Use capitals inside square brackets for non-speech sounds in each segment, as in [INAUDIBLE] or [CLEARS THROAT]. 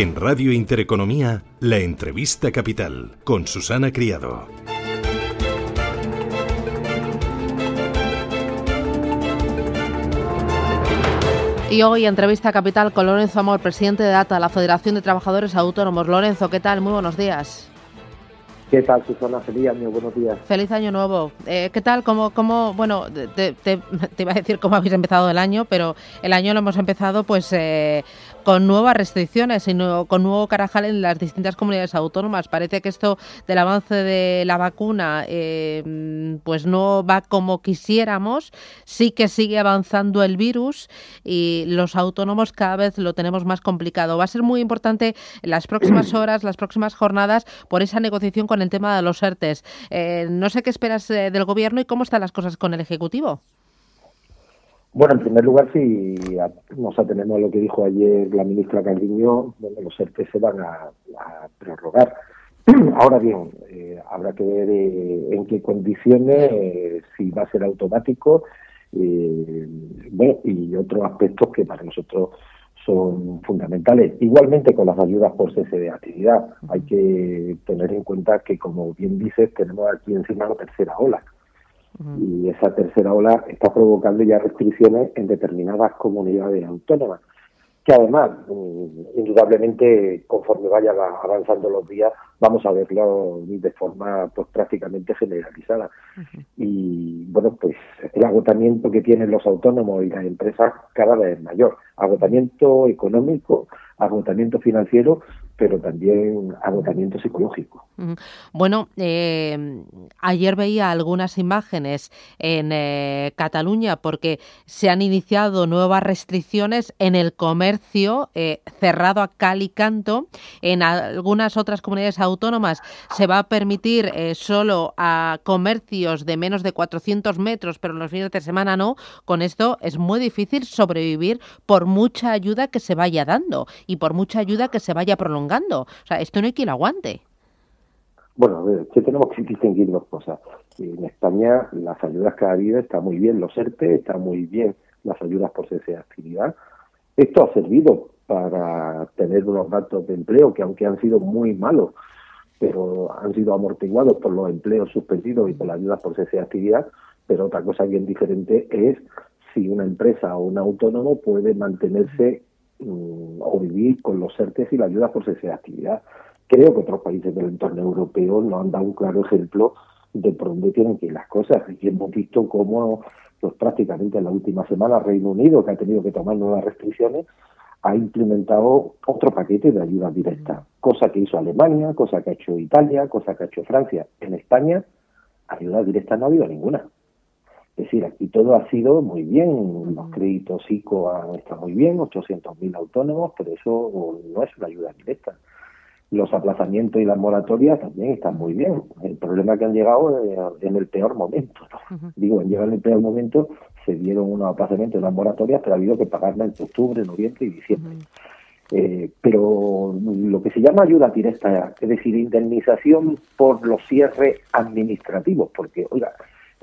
En Radio Intereconomía, la entrevista capital con Susana Criado. Y hoy entrevista capital con Lorenzo Amor, presidente de DATA, la Federación de Trabajadores Autónomos. Lorenzo, ¿qué tal? Muy buenos días. ¿Qué tal, Susana? Feliz año, buenos días. Feliz año nuevo. Eh, ¿Qué tal? ¿Cómo, cómo bueno, te, te, [LAUGHS] iba a decir cómo habéis empezado el año, pero el año lo hemos empezado pues eh, con nuevas restricciones y con nuevo carajal en las distintas comunidades autónomas. Parece que esto del avance de la vacuna eh, pues no va como quisiéramos. Sí que sigue avanzando el virus y los autónomos cada vez lo tenemos más complicado. Va a ser muy importante en las próximas [CLEARS THROAT] horas, las próximas jornadas, por esa negociación con el tema de los ERTES. Eh, no sé qué esperas eh, del Gobierno y cómo están las cosas con el Ejecutivo. Bueno, en primer lugar, si nos atenemos a lo que dijo ayer la ministra Calviño, donde los ERTE se van a, prorrogar. [CLEARS THROAT] Ahora bien, eh, habrá que ver en qué condiciones, si va a ser automático, bueno, y otros aspectos que para nosotros son fundamentales. Igualmente con las ayudas por cese de actividad. Hay que tener en cuenta que, como bien dices, tenemos aquí encima la tercera ola. Y esa tercera ola está provocando ya restricciones en determinadas comunidades autónomas que además, mm, indudablemente, conforme vayan avanzando los días, vamos a verlo de forma pues prácticamente generalizada. Y bueno, pues el agotamiento que tienen los autónomos y las empresas cada vez es mayor. Agotamiento económico, agotamiento financiero, pero también agotamiento psicológico. Bueno, eh, ayer veía algunas imágenes en eh, Cataluña porque se han iniciado nuevas restricciones en el comercio eh, cerrado a cal y canto. En algunas otras comunidades autónomas se va a permitir solo a comercios de menos de 400 metros, pero los fines de semana no. Con esto es muy difícil sobrevivir por mucha ayuda que se vaya dando y por mucha ayuda que se vaya prolongando. O sea, esto no hay quien lo aguante. Bueno, a ver, que tenemos que distinguir dos cosas. En España las ayudas ha habido está muy bien, los ERTE, está muy bien las ayudas por cese de actividad. Esto ha servido para tener unos datos de empleo que aunque han sido muy malos, pero han sido amortiguados por los empleos suspendidos y por las ayudas por cese de actividad, pero otra cosa bien diferente es si una empresa o un autónomo puede mantenerse Mm, o vivir con los ERTES y la ayuda por cese de actividad. Creo que otros países del entorno europeo nos han dado un claro ejemplo de por dónde tienen que ir las cosas. Y hemos visto cómo, pues prácticamente en la última semana, Reino Unido, que ha tenido que tomar nuevas restricciones, ha implementado otro paquete de ayuda directa, cosa que hizo Alemania, cosa que ha hecho Italia, cosa que ha hecho Francia. En España, ayuda directa no ha habido ninguna. Es decir, aquí todo ha sido muy bien, los créditos ICO han estado muy bien, 800.000 autónomos, pero eso no es una ayuda directa. Los aplazamientos y las moratorias también están muy bien. El problema es que han llegado eh, en el peor momento. Digo, han llegado en el peor momento, se dieron unos aplazamientos y unas moratorias, pero ha habido que pagarla entre octubre, noviembre y diciembre. Eh, pero lo que se llama ayuda directa, es decir, indemnización por los cierres administrativos, porque, oiga,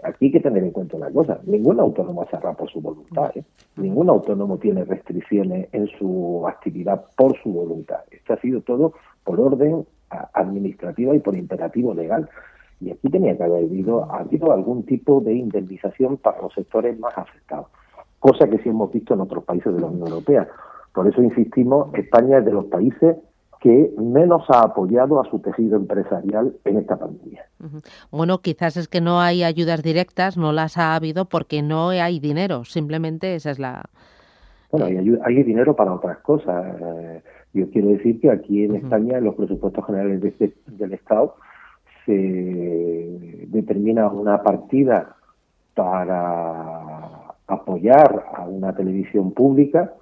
Aquí hay que tener en cuenta una cosa, ningún autónomo cerrado por su voluntad, ¿eh? ningún autónomo tiene restricciones en su actividad por su voluntad. Esto ha sido todo por orden administrativa y por imperativo legal. Y aquí tenía que haber habido, habido algún tipo de indemnización para los sectores más afectados, cosa que sí hemos visto en otros países de la Unión Europea. Por eso insistimos, España es de los países que menos ha apoyado a su tejido empresarial en esta pandemia. Bueno, quizás es que no hay ayudas directas, no las ha habido porque no hay dinero, simplemente esa es la... Bueno, hay, hay dinero para otras cosas. yo quiero decir que aquí en España, en los presupuestos generales este, del Estado, se determina una partida para apoyar a una televisión pública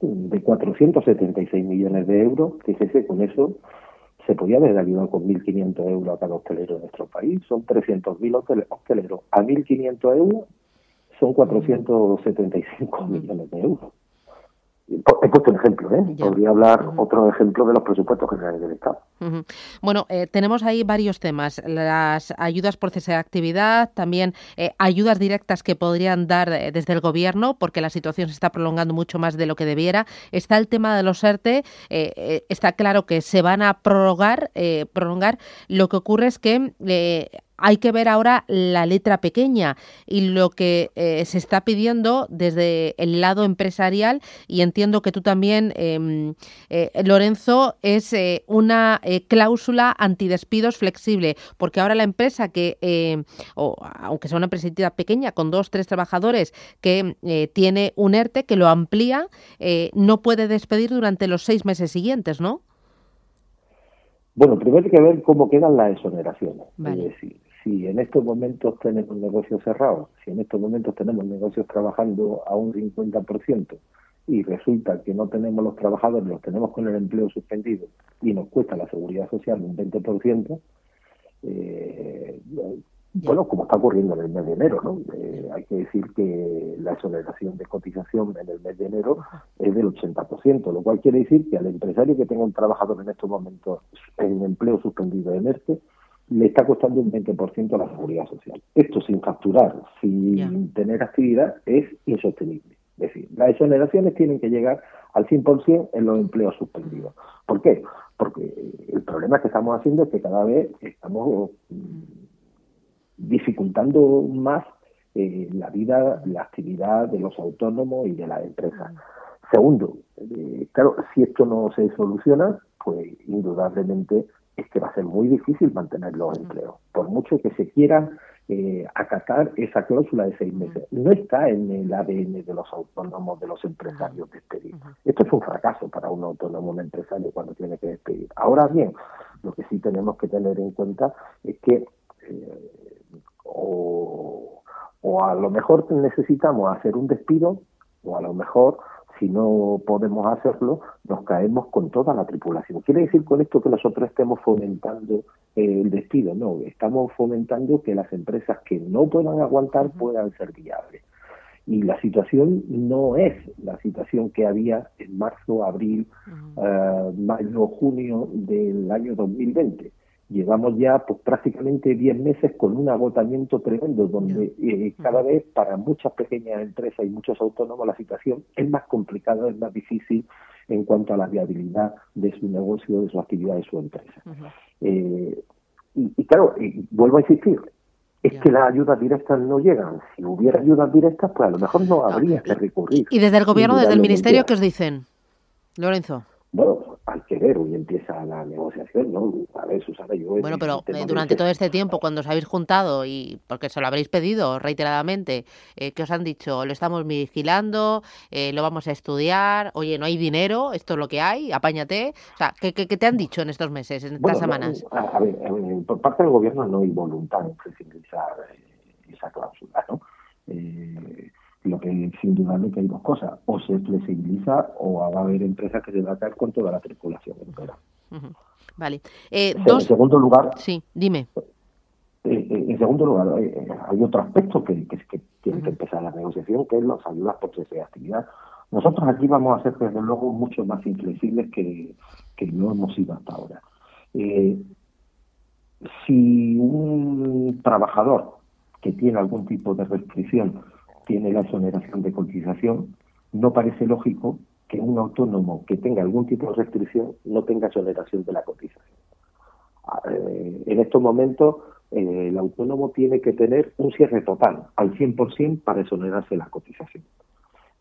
de 476 millones de euros, fíjese, con eso se podía haber ayudado con 1.500 euros a cada hostelero de nuestro país, son 300.000 hosteleros, a 1.500 euros son 475 millones de euros. He puesto un ejemplo, ¿eh? Podría hablar otro ejemplo de los presupuestos generales del Estado. Bueno, eh, tenemos ahí varios temas. Las ayudas por cese de actividad, también eh, ayudas directas que podrían dar eh, desde el Gobierno, porque la situación se está prolongando mucho más de lo que debiera. Está el tema de los ERTE. está claro que se van a prorrogar. prolongar. Lo que ocurre es que hay que ver ahora la letra pequeña y lo que eh, se está pidiendo desde el lado empresarial y entiendo que tú también, em, eh, Lorenzo, es eh, una cláusula antidespidos flexible, porque ahora la empresa que, o, aunque sea una empresa pequeña con dos, tres trabajadores que tiene un ERTE que lo amplía, no puede despedir durante los seis meses siguientes, ¿no? Bueno, primero hay que ver cómo quedan las exoneraciones. Es decir, si en estos momentos tenemos negocios cerrados, si en estos momentos tenemos negocios trabajando a un 50% y resulta que no tenemos los trabajadores, los tenemos con el empleo suspendido y nos cuesta la seguridad social un 20%, eh, bueno, como está ocurriendo en el mes de enero, ¿no? Eh, hay que decir que la exoneración de cotización en el mes de enero es del 80%, lo cual quiere decir que al empresario que tenga un trabajador en estos momentos en empleo suspendido en este, le está costando un 20% la seguridad social. Esto sin facturar, sin tener actividad, es insostenible. Es decir, las exoneraciones tienen que llegar al 100% en los empleos suspendidos. ¿Por qué? Porque el problema que estamos haciendo es que cada vez estamos mm, dificultando más eh, la vida, la actividad de los autónomos y de las empresas. Segundo, eh, claro, si esto no se soluciona, pues indudablemente es que va a ser muy difícil mantener los empleos, por mucho que se quiera eh, acatar esa cláusula de seis meses. No está en el ADN de los autónomos, de los empresarios despedir. Esto es un fracaso para un autónomo, un empresario cuando tiene que despedir. Ahora bien, lo que sí tenemos que tener en cuenta es que eh, o, o a lo mejor necesitamos hacer un despido o a lo mejor si no podemos hacerlo, nos caemos con toda la tripulación. ¿Quiere decir con esto que nosotros estemos fomentando el despido? No, estamos fomentando que las empresas que no puedan aguantar puedan ser viables. Y la situación no es la situación que había en marzo, abril, uh mayo, junio del año 2020 llevamos ya pues, prácticamente 10 meses con un agotamiento tremendo, donde eh, cada vez para muchas pequeñas empresas y muchos autónomos la situación es más complicada, es más difícil en cuanto a la viabilidad de su negocio, de su actividad, de su empresa. Eh, y, claro, vuelvo a insistir, es que las ayudas directas no llegan. Si hubiera ayudas directas, pues a lo mejor no habría que recurrir. ¿Y desde el gobierno, desde el ministerio, qué os dicen, Lorenzo? Hoy empieza la negociación, ¿no? A ver, Susana, yo... Bueno, pero eh, durante todo este tiempo, cuando os habéis juntado, y porque se lo habréis pedido reiteradamente, eh, ¿qué os han dicho? Lo estamos vigilando, eh, lo vamos a estudiar, oye, no hay dinero, esto es lo que hay, apáñate. O sea, ¿qué, qué, te han dicho en estos meses, en estas semanas? a, ver, por parte del gobierno no hay voluntad en flexibilizar esa cláusula, ¿no? Eh, lo que sin duda que hay dos cosas, o se flexibiliza o va a haber empresas que se van a caer con toda la tripulación entera. Vale. Eh, en segundo lugar, sí, dime. Eh, eh, en segundo lugar, hay otro aspecto que, que, tiene que empezar la negociación, que es las ayudas por cese de actividad. Nosotros aquí vamos a ser, desde luego, mucho más inflexibles que, que no hemos sido hasta ahora. si un trabajador que tiene algún tipo de restricción tiene la exoneración de cotización, no parece lógico que un autónomo que tenga algún tipo de restricción no tenga exoneración de la cotización. Ah, eh, en estos momentos, eh, el autónomo tiene que tener un cierre total, al 100% para exonerarse la cotización.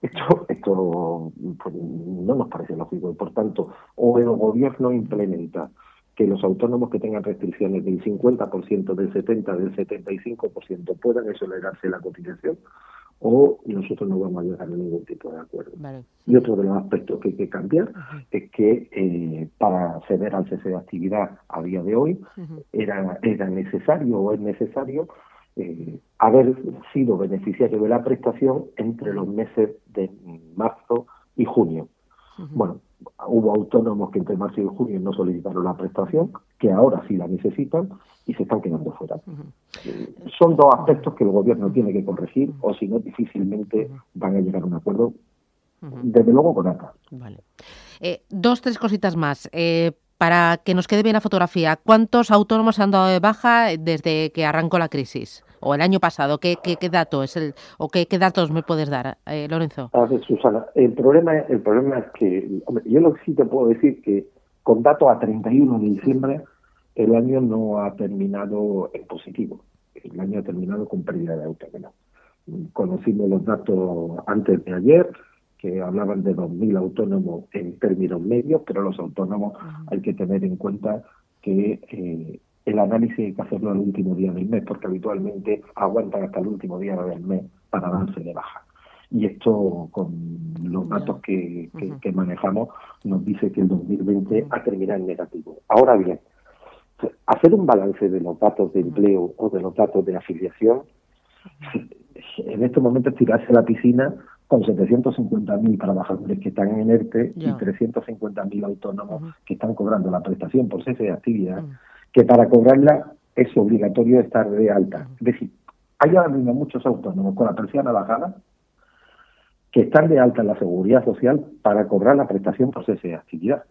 Esto, esto pues, no nos parece lógico y, por tanto, o el gobierno implementa que los autónomos que tengan restricciones del 50%, del 70%, del 75% puedan exonerarse la cotización o nosotros no vamos a llegar a ningún tipo de acuerdo. Y otro de los aspectos que hay que cambiar es que eh, para acceder al cese de actividad a día de hoy era, era necesario o es necesario eh, haber sido beneficiario de la prestación entre los meses de marzo y junio. Bueno, hubo autónomos que entre marzo y junio no solicitaron la prestación, que ahora sí la necesitan y se están quedando fuera. Eh, son dos aspectos que el gobierno tiene que corregir o si no difícilmente van a llegar a un acuerdo, desde luego con. Vale. Eh, dos, tres cositas más. Eh, para que nos quede bien la fotografía, ¿cuántos autónomos se han dado de baja desde que arrancó la crisis? ¿O el año pasado? ¿Qué, qué, dato es el, o qué, datos me puedes dar, eh, Lorenzo? A ver, Susana, el problema, el problema es que, yo lo que sí te puedo decir que con datos a 31 de diciembre, el año no ha terminado en positivo. El año ha terminado con pérdida de autónomos. Conocimos los datos antes de ayer, que hablaban de 2.000 autónomos en términos medios, pero los autónomos hay que tener en cuenta que eh, el análisis hay que hacerlo el último día del mes, porque habitualmente aguantan hasta el último día del mes para darse de baja. Y esto, con los datos que, que, manejamos, nos dice que el 2020 ha terminado en negativo. Ahora bien, hacer un balance de los datos de empleo o de los datos de afiliación, en estos momentos tirarse a la piscina con 750.000 trabajadores que están en ERTE y 350.000 autónomos que están cobrando la prestación por cese de actividad, que para cobrarla es obligatorio estar de alta. Es decir, hay ahora mismo muchos autónomos con la persiana bajada que están de alta en la seguridad social para cobrar la prestación por cese de actividad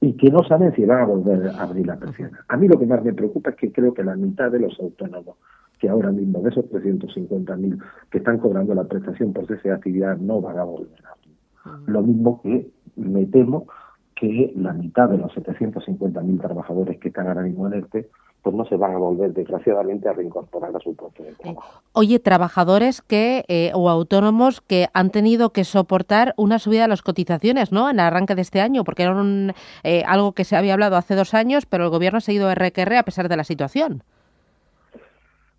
y que no saben si van a volver a abrir la persiana. A mí lo que más me preocupa es que creo que la mitad de los autónomos que ahora mismo de esos 350.000 que están cobrando la prestación por cese de actividad no van a volver a abrir. Lo mismo que me temo que la mitad de los 750.000 trabajadores que están ahora mismo en ERTE pues no se van a volver desgraciadamente a reincorporar a su puesto de trabajo. Oye, trabajadores que eh, o autónomos que han tenido que soportar una subida de las cotizaciones, ¿no? En el arranque de este año, porque era eh, algo que se había hablado hace dos años, pero el gobierno ha seguido RQR a pesar de la situación.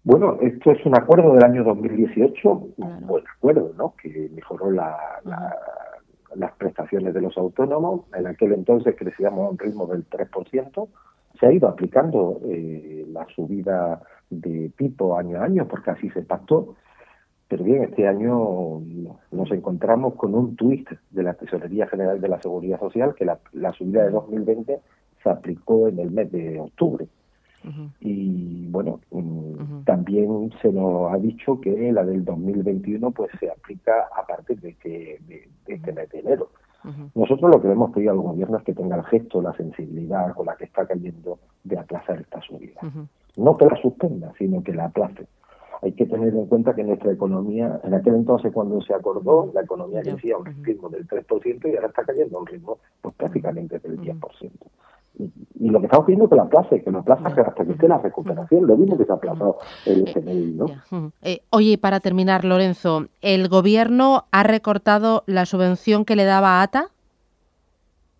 Bueno, esto es un acuerdo del año 2018, un buen acuerdo, ¿no? Que mejoró la, las prestaciones de los autónomos. En aquel entonces crecíamos a un ritmo del 3%. Se ha ido aplicando eh, la subida de tipo año a año porque así se pactó. Pero bien, este año nos encontramos con un twist de la Tesorería General de la Seguridad Social que la, la subida de 2020 se aplicó en el mes de octubre. Y bueno, mm, también se nos ha dicho que la del 2021 pues se aplica a partir de, que, de, este mes de enero. Nosotros lo que le hemos pedido al gobierno es que tenga el gesto, la sensibilidad con la que está cayendo de aplazar esta subida. No que la suspenda, sino que la aplace. Hay que tener en cuenta que nuestra economía, en aquel entonces cuando se acordó, la economía crecía a un ritmo del 3% y ahora está cayendo a un ritmo pues prácticamente del 10% y lo que estamos pidiendo es que la aplace, que la aplace hasta que esté la recuperación, lo mismo que se ha aplazado el FMI, ¿no? Eh, oye, para terminar, Lorenzo, ¿el gobierno ha recortado la subvención que le daba a ATA?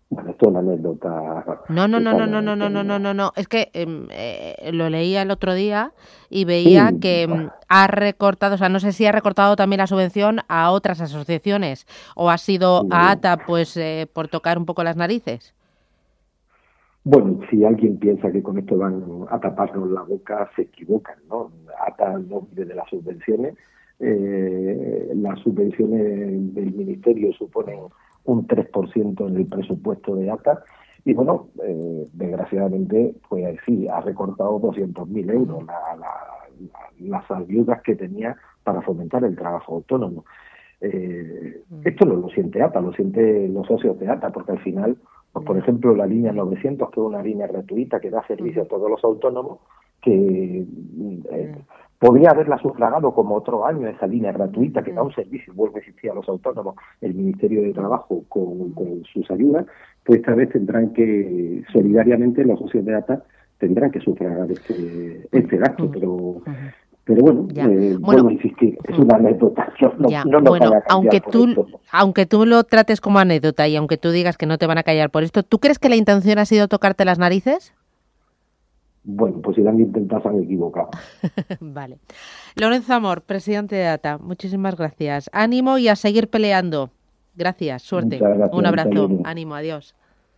Bueno, esto es una anécdota. No, no, no, no, no, no, no, no, no, no, no. Es que eh, lo leía el otro día y veía que ha recortado, o sea, no sé si ha recortado también la subvención a otras asociaciones o ha sido a ATA, pues, eh, por tocar un poco las narices. Bueno, si alguien piensa que con esto van a taparnos la boca, se equivocan, ¿no? ATA no vive de las subvenciones. Eh, las subvenciones del Ministerio suponen un 3% en el presupuesto de ATA y bueno, eh, desgraciadamente, pues sí, ha recortado 200.000 euros las ayudas que tenía para fomentar el trabajo autónomo. Eh, esto no lo siente ATA, lo siente los socios de ATA, porque al final por ejemplo, la línea 900, que es una línea gratuita que da servicio a todos los autónomos, que eh, podría haberla sufragado como otro año esa línea gratuita que da un servicio, vuelve a existir a los autónomos, el Ministerio de Trabajo con, sus ayudas, pues esta vez tendrán que, solidariamente, los socios de ATA tendrán que sufragar este, este gasto, pero pero bueno, eh, vuelvo a insistir, es una anécdota. [LAUGHS] No, bueno, aunque tú, aunque tú lo trates como anécdota y aunque tú digas que no te van a callar por esto, ¿tú crees que la intención ha sido tocarte las narices? bueno, pues si lo han intentado se han equivocado. [LAUGHS] vale. Lorenzo Amor, presidente de ATA, muchísimas gracias. Ánimo y a seguir peleando. Gracias, suerte. Un abrazo. Ánimo, adiós.